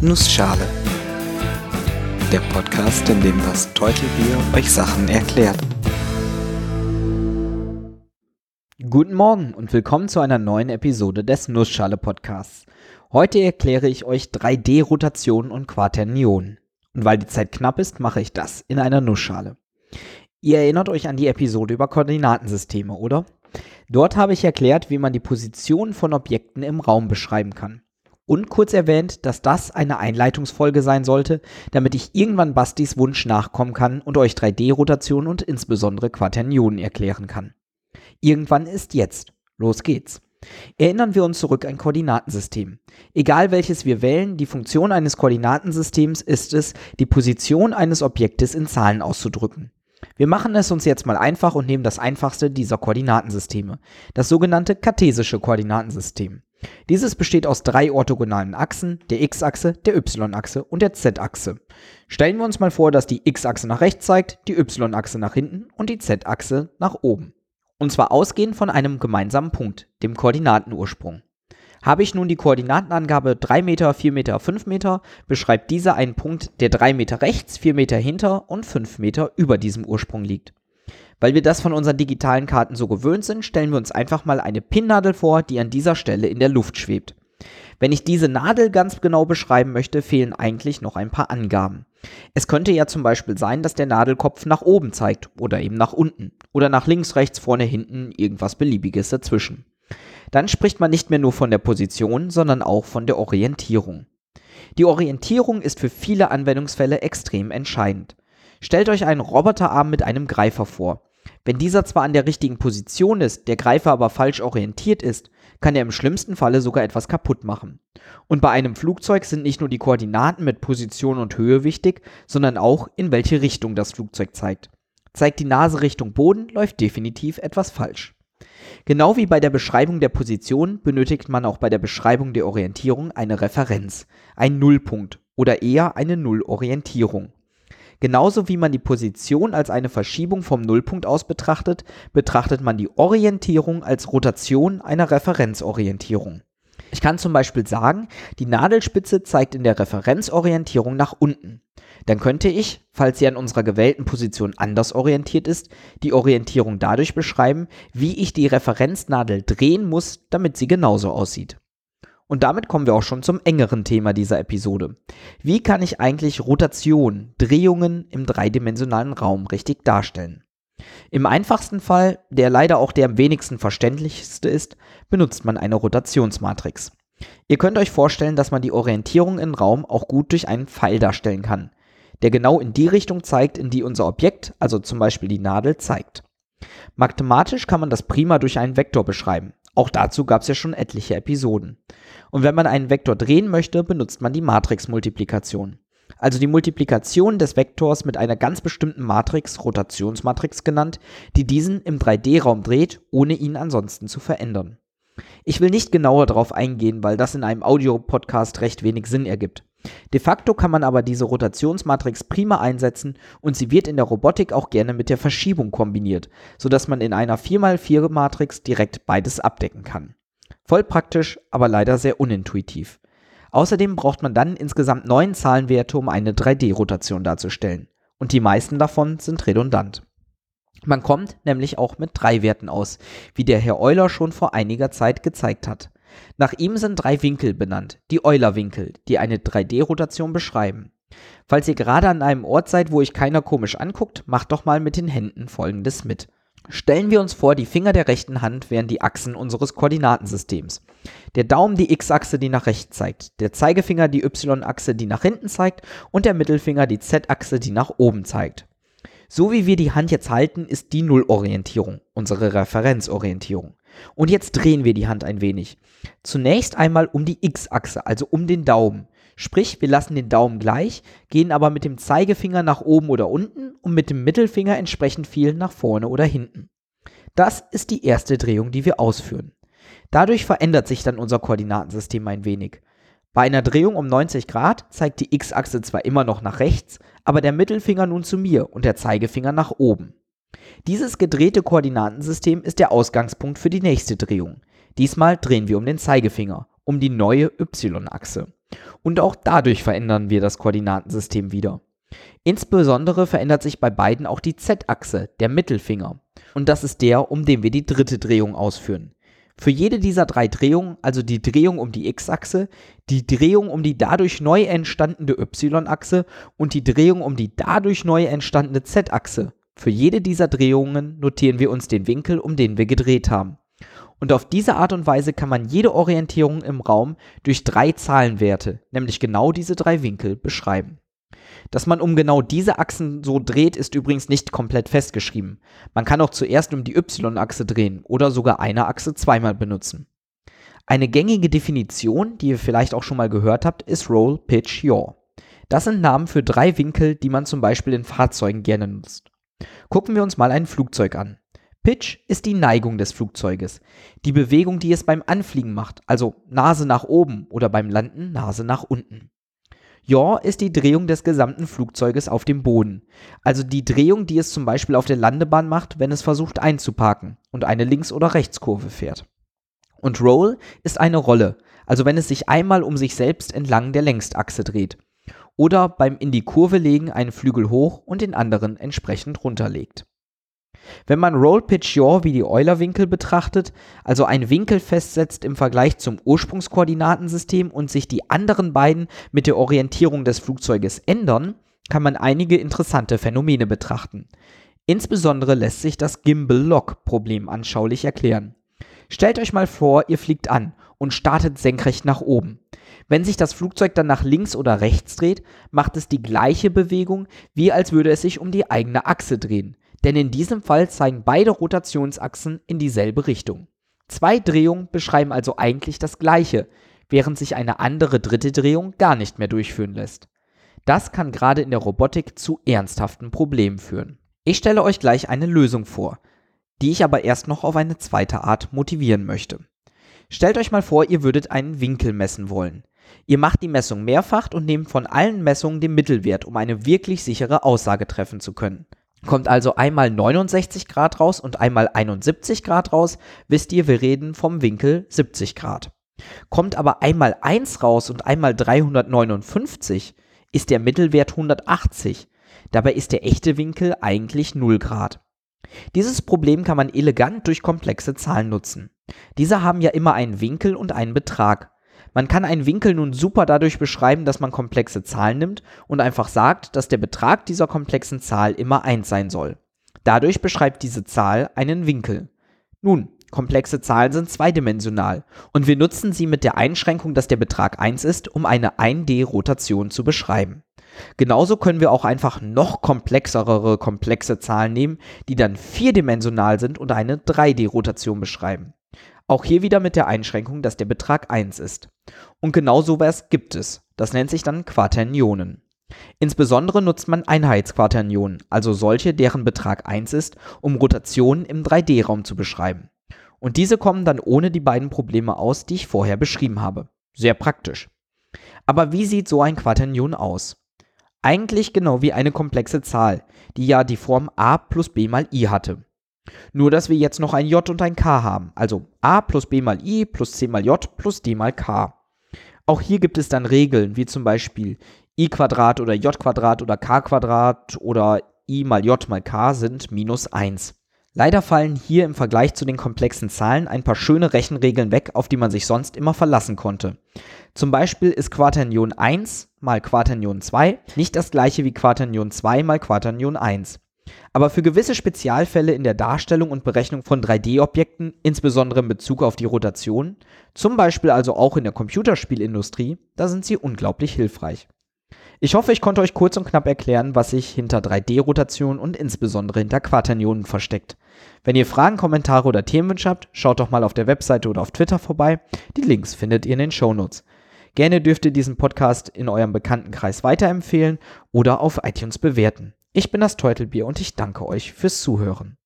Nussschale. Der Podcast, in dem das Teutelbier euch Sachen erklärt. Guten Morgen und willkommen zu einer neuen Episode des Nussschale Podcasts. Heute erkläre ich euch 3D-Rotationen und Quaternionen. Und weil die Zeit knapp ist, mache ich das in einer Nussschale. Ihr erinnert euch an die Episode über Koordinatensysteme, oder? Dort habe ich erklärt, wie man die Position von Objekten im Raum beschreiben kann. Und kurz erwähnt, dass das eine Einleitungsfolge sein sollte, damit ich irgendwann Bastis Wunsch nachkommen kann und euch 3D-Rotation und insbesondere Quaternionen erklären kann. Irgendwann ist jetzt. Los geht's. Erinnern wir uns zurück an Koordinatensystem. Egal welches wir wählen, die Funktion eines Koordinatensystems ist es, die Position eines Objektes in Zahlen auszudrücken. Wir machen es uns jetzt mal einfach und nehmen das einfachste dieser Koordinatensysteme, das sogenannte kartesische Koordinatensystem. Dieses besteht aus drei orthogonalen Achsen, der x-Achse, der y-Achse und der z-Achse. Stellen wir uns mal vor, dass die x-Achse nach rechts zeigt, die y-Achse nach hinten und die z-Achse nach oben. Und zwar ausgehend von einem gemeinsamen Punkt, dem Koordinatenursprung. Habe ich nun die Koordinatenangabe 3 Meter, 4 Meter, 5 Meter, beschreibt dieser einen Punkt, der 3 Meter rechts, 4 Meter hinter und 5 Meter über diesem Ursprung liegt. Weil wir das von unseren digitalen Karten so gewöhnt sind, stellen wir uns einfach mal eine Pinnnadel vor, die an dieser Stelle in der Luft schwebt. Wenn ich diese Nadel ganz genau beschreiben möchte, fehlen eigentlich noch ein paar Angaben. Es könnte ja zum Beispiel sein, dass der Nadelkopf nach oben zeigt oder eben nach unten oder nach links, rechts, vorne, hinten, irgendwas beliebiges dazwischen. Dann spricht man nicht mehr nur von der Position, sondern auch von der Orientierung. Die Orientierung ist für viele Anwendungsfälle extrem entscheidend. Stellt euch einen Roboterarm mit einem Greifer vor. Wenn dieser zwar an der richtigen Position ist, der Greifer aber falsch orientiert ist, kann er im schlimmsten Falle sogar etwas kaputt machen. Und bei einem Flugzeug sind nicht nur die Koordinaten mit Position und Höhe wichtig, sondern auch in welche Richtung das Flugzeug zeigt. Zeigt die Nase Richtung Boden, läuft definitiv etwas falsch. Genau wie bei der Beschreibung der Position benötigt man auch bei der Beschreibung der Orientierung eine Referenz, ein Nullpunkt oder eher eine Nullorientierung. Genauso wie man die Position als eine Verschiebung vom Nullpunkt aus betrachtet, betrachtet man die Orientierung als Rotation einer Referenzorientierung. Ich kann zum Beispiel sagen, die Nadelspitze zeigt in der Referenzorientierung nach unten. Dann könnte ich, falls sie an unserer gewählten Position anders orientiert ist, die Orientierung dadurch beschreiben, wie ich die Referenznadel drehen muss, damit sie genauso aussieht. Und damit kommen wir auch schon zum engeren Thema dieser Episode. Wie kann ich eigentlich Rotation, Drehungen im dreidimensionalen Raum richtig darstellen? Im einfachsten Fall, der leider auch der am wenigsten verständlichste ist, benutzt man eine Rotationsmatrix. Ihr könnt euch vorstellen, dass man die Orientierung im Raum auch gut durch einen Pfeil darstellen kann, der genau in die Richtung zeigt, in die unser Objekt, also zum Beispiel die Nadel, zeigt. Mathematisch kann man das prima durch einen Vektor beschreiben. Auch dazu gab es ja schon etliche Episoden. Und wenn man einen Vektor drehen möchte, benutzt man die Matrixmultiplikation. Also die Multiplikation des Vektors mit einer ganz bestimmten Matrix, Rotationsmatrix genannt, die diesen im 3D-Raum dreht, ohne ihn ansonsten zu verändern. Ich will nicht genauer darauf eingehen, weil das in einem Audio-Podcast recht wenig Sinn ergibt. De facto kann man aber diese Rotationsmatrix prima einsetzen und sie wird in der Robotik auch gerne mit der Verschiebung kombiniert, sodass man in einer 4x4-Matrix direkt beides abdecken kann. Voll praktisch, aber leider sehr unintuitiv. Außerdem braucht man dann insgesamt neun Zahlenwerte, um eine 3D-Rotation darzustellen. Und die meisten davon sind redundant. Man kommt nämlich auch mit drei Werten aus, wie der Herr Euler schon vor einiger Zeit gezeigt hat. Nach ihm sind drei Winkel benannt, die Euler-Winkel, die eine 3D-Rotation beschreiben. Falls ihr gerade an einem Ort seid, wo euch keiner komisch anguckt, macht doch mal mit den Händen folgendes mit. Stellen wir uns vor, die Finger der rechten Hand wären die Achsen unseres Koordinatensystems. Der Daumen die x-Achse, die nach rechts zeigt, der Zeigefinger die y-Achse, die nach hinten zeigt und der Mittelfinger die z-Achse, die nach oben zeigt. So wie wir die Hand jetzt halten, ist die Nullorientierung, unsere Referenzorientierung. Und jetzt drehen wir die Hand ein wenig. Zunächst einmal um die x-Achse, also um den Daumen. Sprich, wir lassen den Daumen gleich, gehen aber mit dem Zeigefinger nach oben oder unten und mit dem Mittelfinger entsprechend viel nach vorne oder hinten. Das ist die erste Drehung, die wir ausführen. Dadurch verändert sich dann unser Koordinatensystem ein wenig. Bei einer Drehung um 90 Grad zeigt die x-Achse zwar immer noch nach rechts, aber der Mittelfinger nun zu mir und der Zeigefinger nach oben. Dieses gedrehte Koordinatensystem ist der Ausgangspunkt für die nächste Drehung. Diesmal drehen wir um den Zeigefinger, um die neue y-Achse. Und auch dadurch verändern wir das Koordinatensystem wieder. Insbesondere verändert sich bei beiden auch die Z-Achse, der Mittelfinger. Und das ist der, um den wir die dritte Drehung ausführen. Für jede dieser drei Drehungen, also die Drehung um die x-Achse, die Drehung um die dadurch neu entstandene y-Achse und die Drehung um die dadurch neu entstandene z-Achse, für jede dieser Drehungen notieren wir uns den Winkel, um den wir gedreht haben. Und auf diese Art und Weise kann man jede Orientierung im Raum durch drei Zahlenwerte, nämlich genau diese drei Winkel, beschreiben. Dass man um genau diese Achsen so dreht, ist übrigens nicht komplett festgeschrieben. Man kann auch zuerst um die y-Achse drehen oder sogar eine Achse zweimal benutzen. Eine gängige Definition, die ihr vielleicht auch schon mal gehört habt, ist Roll, Pitch, Yaw. Das sind Namen für drei Winkel, die man zum Beispiel in Fahrzeugen gerne nutzt. Gucken wir uns mal ein Flugzeug an. Pitch ist die Neigung des Flugzeuges, die Bewegung, die es beim Anfliegen macht, also Nase nach oben oder beim Landen Nase nach unten. Yaw ist die Drehung des gesamten Flugzeuges auf dem Boden. Also die Drehung, die es zum Beispiel auf der Landebahn macht, wenn es versucht einzuparken und eine Links- oder Rechtskurve fährt. Und Roll ist eine Rolle, also wenn es sich einmal um sich selbst entlang der Längsachse dreht. Oder beim in die Kurve legen einen Flügel hoch und den anderen entsprechend runterlegt. Wenn man Roll Pitch Yaw wie die Euler-Winkel betrachtet, also einen Winkel festsetzt im Vergleich zum Ursprungskoordinatensystem und sich die anderen beiden mit der Orientierung des Flugzeuges ändern, kann man einige interessante Phänomene betrachten. Insbesondere lässt sich das Gimbal-Lock-Problem anschaulich erklären. Stellt euch mal vor, ihr fliegt an und startet senkrecht nach oben. Wenn sich das Flugzeug dann nach links oder rechts dreht, macht es die gleiche Bewegung, wie als würde es sich um die eigene Achse drehen denn in diesem Fall zeigen beide Rotationsachsen in dieselbe Richtung. Zwei Drehungen beschreiben also eigentlich das gleiche, während sich eine andere dritte Drehung gar nicht mehr durchführen lässt. Das kann gerade in der Robotik zu ernsthaften Problemen führen. Ich stelle euch gleich eine Lösung vor, die ich aber erst noch auf eine zweite Art motivieren möchte. Stellt euch mal vor, ihr würdet einen Winkel messen wollen. Ihr macht die Messung mehrfach und nehmt von allen Messungen den Mittelwert, um eine wirklich sichere Aussage treffen zu können. Kommt also einmal 69 Grad raus und einmal 71 Grad raus, wisst ihr, wir reden vom Winkel 70 Grad. Kommt aber einmal 1 raus und einmal 359, ist der Mittelwert 180. Dabei ist der echte Winkel eigentlich 0 Grad. Dieses Problem kann man elegant durch komplexe Zahlen nutzen. Diese haben ja immer einen Winkel und einen Betrag. Man kann einen Winkel nun super dadurch beschreiben, dass man komplexe Zahlen nimmt und einfach sagt, dass der Betrag dieser komplexen Zahl immer 1 sein soll. Dadurch beschreibt diese Zahl einen Winkel. Nun, komplexe Zahlen sind zweidimensional und wir nutzen sie mit der Einschränkung, dass der Betrag 1 ist, um eine 1D-Rotation zu beschreiben. Genauso können wir auch einfach noch komplexere komplexe Zahlen nehmen, die dann vierdimensional sind und eine 3D-Rotation beschreiben. Auch hier wieder mit der Einschränkung, dass der Betrag 1 ist. Und genau sowas gibt es. Das nennt sich dann Quaternionen. Insbesondere nutzt man Einheitsquaternionen, also solche, deren Betrag 1 ist, um Rotationen im 3D-Raum zu beschreiben. Und diese kommen dann ohne die beiden Probleme aus, die ich vorher beschrieben habe. Sehr praktisch. Aber wie sieht so ein Quaternion aus? Eigentlich genau wie eine komplexe Zahl, die ja die Form a plus b mal i hatte. Nur, dass wir jetzt noch ein J und ein K haben. Also A plus B mal I plus C mal J plus D mal K. Auch hier gibt es dann Regeln, wie zum Beispiel i Quadrat oder j Quadrat oder k Quadrat oder i mal j mal k sind minus 1. Leider fallen hier im Vergleich zu den komplexen Zahlen ein paar schöne Rechenregeln weg, auf die man sich sonst immer verlassen konnte. Zum Beispiel ist Quaternion 1 mal Quaternion 2 nicht das gleiche wie Quaternion 2 mal Quaternion 1. Aber für gewisse Spezialfälle in der Darstellung und Berechnung von 3D-Objekten, insbesondere in Bezug auf die Rotation, zum Beispiel also auch in der Computerspielindustrie, da sind sie unglaublich hilfreich. Ich hoffe, ich konnte euch kurz und knapp erklären, was sich hinter 3D-Rotation und insbesondere hinter Quaternionen versteckt. Wenn ihr Fragen, Kommentare oder Themenwünsche habt, schaut doch mal auf der Webseite oder auf Twitter vorbei. Die Links findet ihr in den Shownotes. Gerne dürft ihr diesen Podcast in eurem Bekanntenkreis weiterempfehlen oder auf iTunes bewerten. Ich bin das Teutelbier und ich danke euch fürs Zuhören.